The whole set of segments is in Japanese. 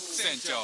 船長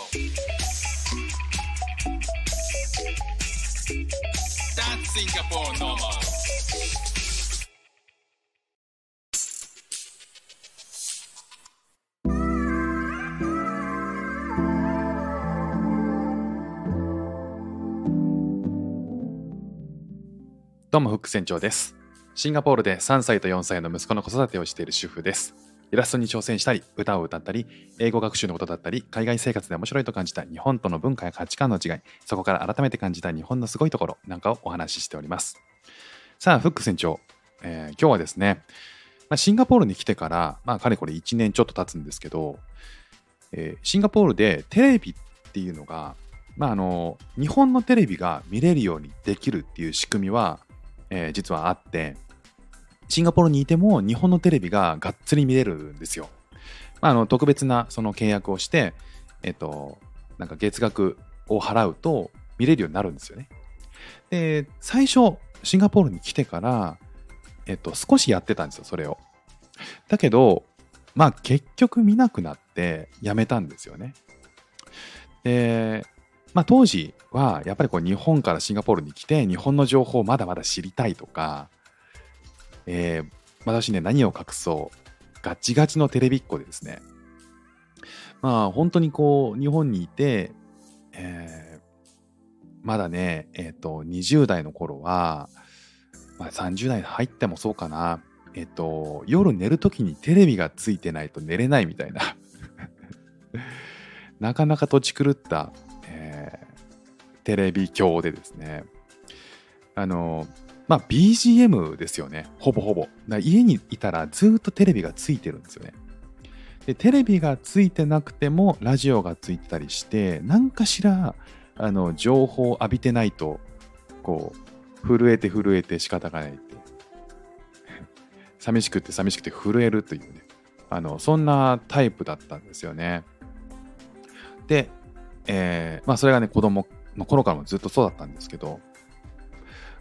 どうもフック船長です。シンガポールで3歳と4歳の息子の子育てをしている主婦です。イラストに挑戦したり、歌を歌ったり、英語学習のことだったり、海外生活で面白いと感じた日本との文化や価値観の違い、そこから改めて感じた日本のすごいところなんかをお話ししております。さあ、フック船長、えー今日はですね、まあ、シンガポールに来てから、まあ、かれこれ1年ちょっと経つんですけど、えーシンガポールでテレビっていうのが、まあ、あの日本のテレビが見れるようにできるっていう仕組みは、えー実はあってシンガポールにいても日本のテレビががっつり見れるんですよ。まあ、あの特別なその契約をして、えっと、なんか月額を払うと見れるようになるんですよね。で最初シンガポールに来てから、えっと、少しやってたんですよそれを。だけどまあ結局見なくなってやめたんですよね。でまあ、当時はやっぱりこう日本からシンガポールに来て日本の情報をまだまだ知りたいとか、えー私ね何を隠そうガチガチのテレビっ子でですね。まあ本当にこう日本にいて、えーまだねえっ、と20代の頃は、まあ、30代入ってもそうかな。えっ、と夜寝る時にテレビがついてないと寝れないみたいな。なかなか土地狂った、えーテレビ鏡でですね。あのまあ BGM ですよね。ほぼほぼ。だ家にいたらずっとテレビがついてるんですよね。でテレビがついてなくてもラジオがついてたりして何かしらあの情報を浴びてないとこう震えて震えて仕方がないって 寂しくて寂しくて震えるというね。あのそんなタイプだったんですよね。で、えーまあ、それがね子供の頃からもずっとそうだったんですけど、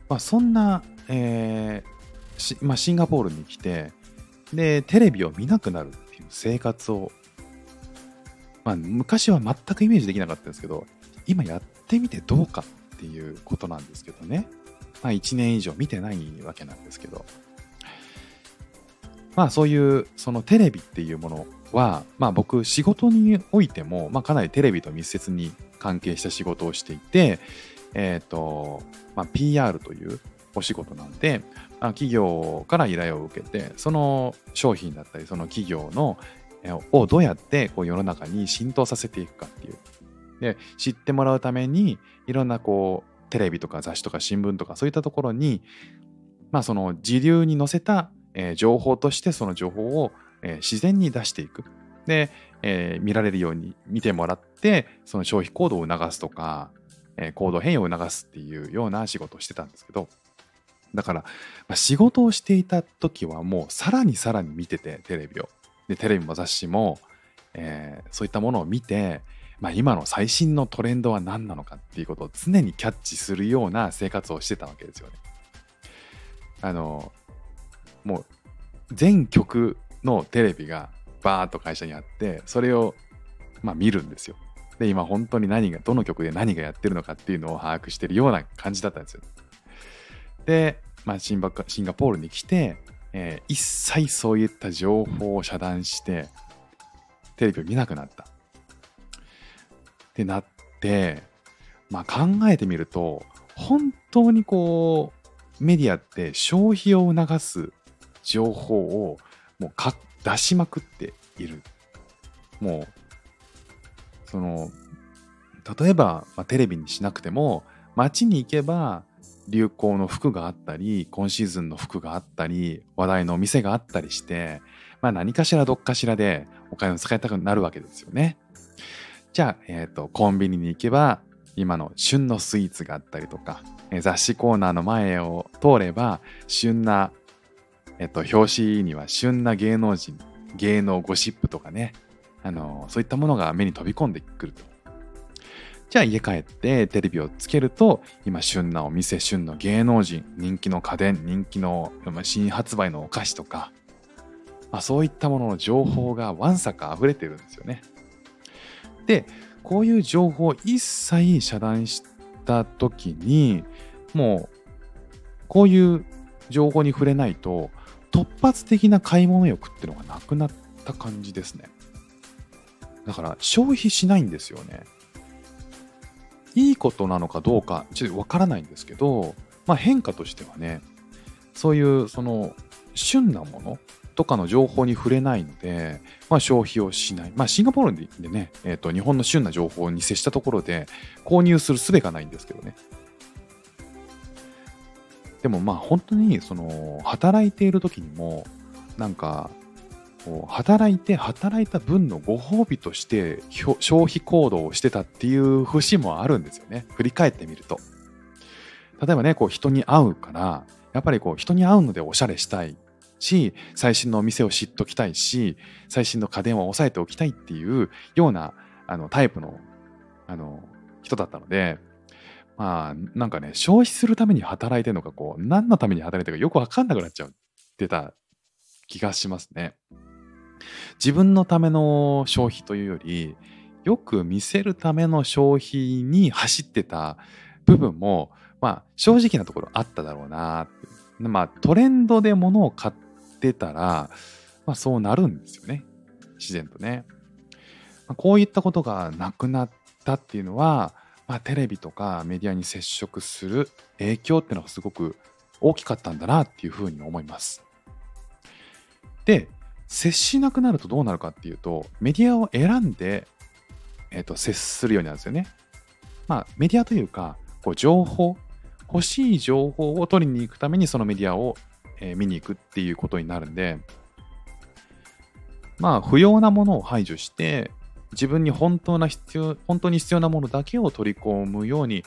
まあ、そんな、えーしまあ、シンガポールに来てでテレビを見なくなるっていう生活を、まあ、昔は全くイメージできなかったんですけど今やってみてどうかっていうことなんですけどね、まあ、1年以上見てないわけなんですけど。まあそういうそのテレビっていうものは、まあ僕仕事においても、まあかなりテレビと密接に関係した仕事をしていて、えっ、と、まあ PR というお仕事なんで、まあ企業から依頼を受けて、その商品だったり、その企業の、えーをどうやってこう世の中に浸透させていくかっていう。で、知ってもらうために、いろんなこう、テレビとか雑誌とか新聞とかそういったところに、まあその時流に乗せた、えー情報としてその情報を、えー自然に出していく。で、えー見られるように見てもらって、その消費行動を促すとか、え行動変容を促すっていうような仕事をしてたんですけど、だから、ま仕事をしていた時はもうさらにさらに見てて、テレビを。で、テレビも雑誌も、えーそういったものを見て、まあ、今の最新のトレンドは何なのかっていうことを常にキャッチするような生活をしてたわけですよね。あの、もう全局のテレビがバーッと会社にあって、それをまあ見るんですよ。で、今本当に何が、どの曲で何がやってるのかっていうのを把握してるような感じだったんですよ。で、まあ、シンバシンガポールに来て、えー一切そういった情報を遮断して、テレビを見なくなった。ってなって、まあ、考えてみると、本当にこう、メディアって消費を促す情報をもう出しまくっている。もう、その、例えば、まあ、テレビにしなくても、街に行けば流行の服があったり、今シーズンの服があったり、話題のお店があったりして、まあ何かしらどっかしらでお金を使いたくなるわけですよね。じゃあ、えっ、と、コンビニに行けば、今の旬のスイーツがあったりとか、え雑誌コーナーの前を通れば、旬な、えっ、と、表紙には旬な芸能人、芸能ゴシップとかね、あのそういったものが目に飛び込んでくると。じゃあ家帰ってテレビをつけると今旬なお店旬の芸能人人気の家電人気の新発売のお菓子とか、まあ、そういったものの情報がわんさか溢れてるんですよね。でこういう情報を一切遮断した時にもうこういう情報に触れないと突発的な買い物欲っていうのがなくなった感じですねだから消費しないんですよねいいことなのかどうかちょっとわからないんですけど、まあ、変化としてはねそういうその旬なものとかの情報に触れないので、まあ、消費をしない。まあ、シンガポールでね、えーと、日本の旬な情報に接したところで購入する術がないんですけどね。でもまあ本当にその働いている時にもなんか働いて働いた分のご褒美として消費行動をしてたっていう節もあるんですよね。振り返ってみると。例えばね、こう人に会うから、やっぱりこう人に会うのでおしゃれしたいし、最新のお店を知っときたいし、最新の家電を押さえておきたいっていうようなあのタイプのあの人だったので、まあなんかね、消費するために働いてるのか、こう、何のために働いてるかよくわかんなくなっちゃってた気がしますね。自分のための消費というより、よく見せるための消費に走ってた部分も、まあ、正直なところあっただろうな。まあ、トレンドで物を買ってたら、まあ、そうなるんですよね。自然とね。まあ、こういったことがなくなったっていうのは、まあ、テレビとかメディアに接触する影響っていうのがすごく大きかったんだなっていうふうに思います。で、接しなくなるとどうなるかっていうと、メディアを選んで、えーと、接するようになるんですよね。まあ、メディアというか、こう情報、欲しい情報を取りに行くためにそのメディアを、えー、見に行くっていうことになるんで、まあ、不要なものを排除して、自分に本当な必要、本当に必要なものだけを取り込むように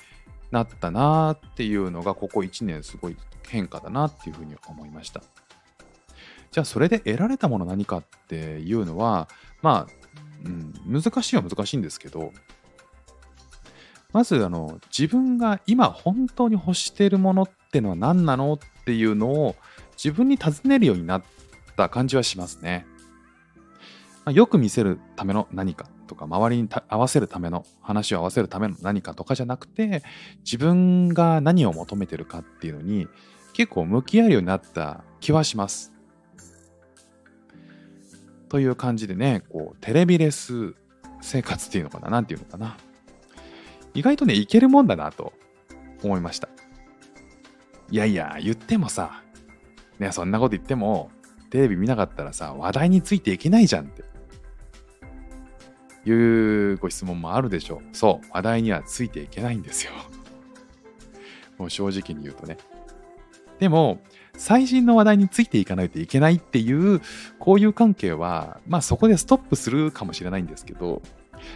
なったなっていうのが、ここ1年すごい変化だなっていうふうに思いました。じゃあそれで得られたもの何かっていうのは、まあ、うん、難しいは難しいんですけど、まずあの自分が今本当に欲しているものってのは何なのっていうのを自分に尋ねるようになった感じはしますね。まあ、よく見せるための何かとか周りに合わせるための話を合わせるための何かとかじゃなくて自分が何を求めてるかっていうのに結構向き合えるようになった気はします。という感じでね、こう、テレビレス生活っていうのかななんていうのかな。意外とね、いけるもんだなと思いました。いやいや、言ってもさ、ね、そんなこと言っても、テレビ見なかったらさ、話題についていけないじゃんって。いうご質問もあるでしょう。そう、話題にはついていけないんですよ。もう正直に言うとね。でも、最新の話題についていかないといけないっていう交友関係は、まあそこでストップするかもしれないんですけど、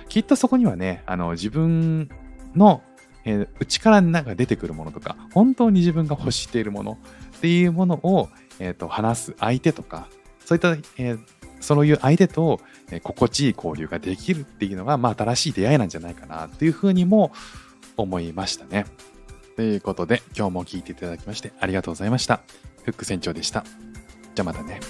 きっとそこにはね、あの自分の、えー、内からなんか出てくるものとか、本当に自分が欲しているものっていうものを、えーと、話す相手とか、そういった、えー、そういう相手と、えー、心地いい交流ができるっていうのが、まあ新しい出会いなんじゃないかなっていうふうにも思いましたね。ということで、今日も聴いていただきましてありがとうございました。フック船長でした。じゃあまたね。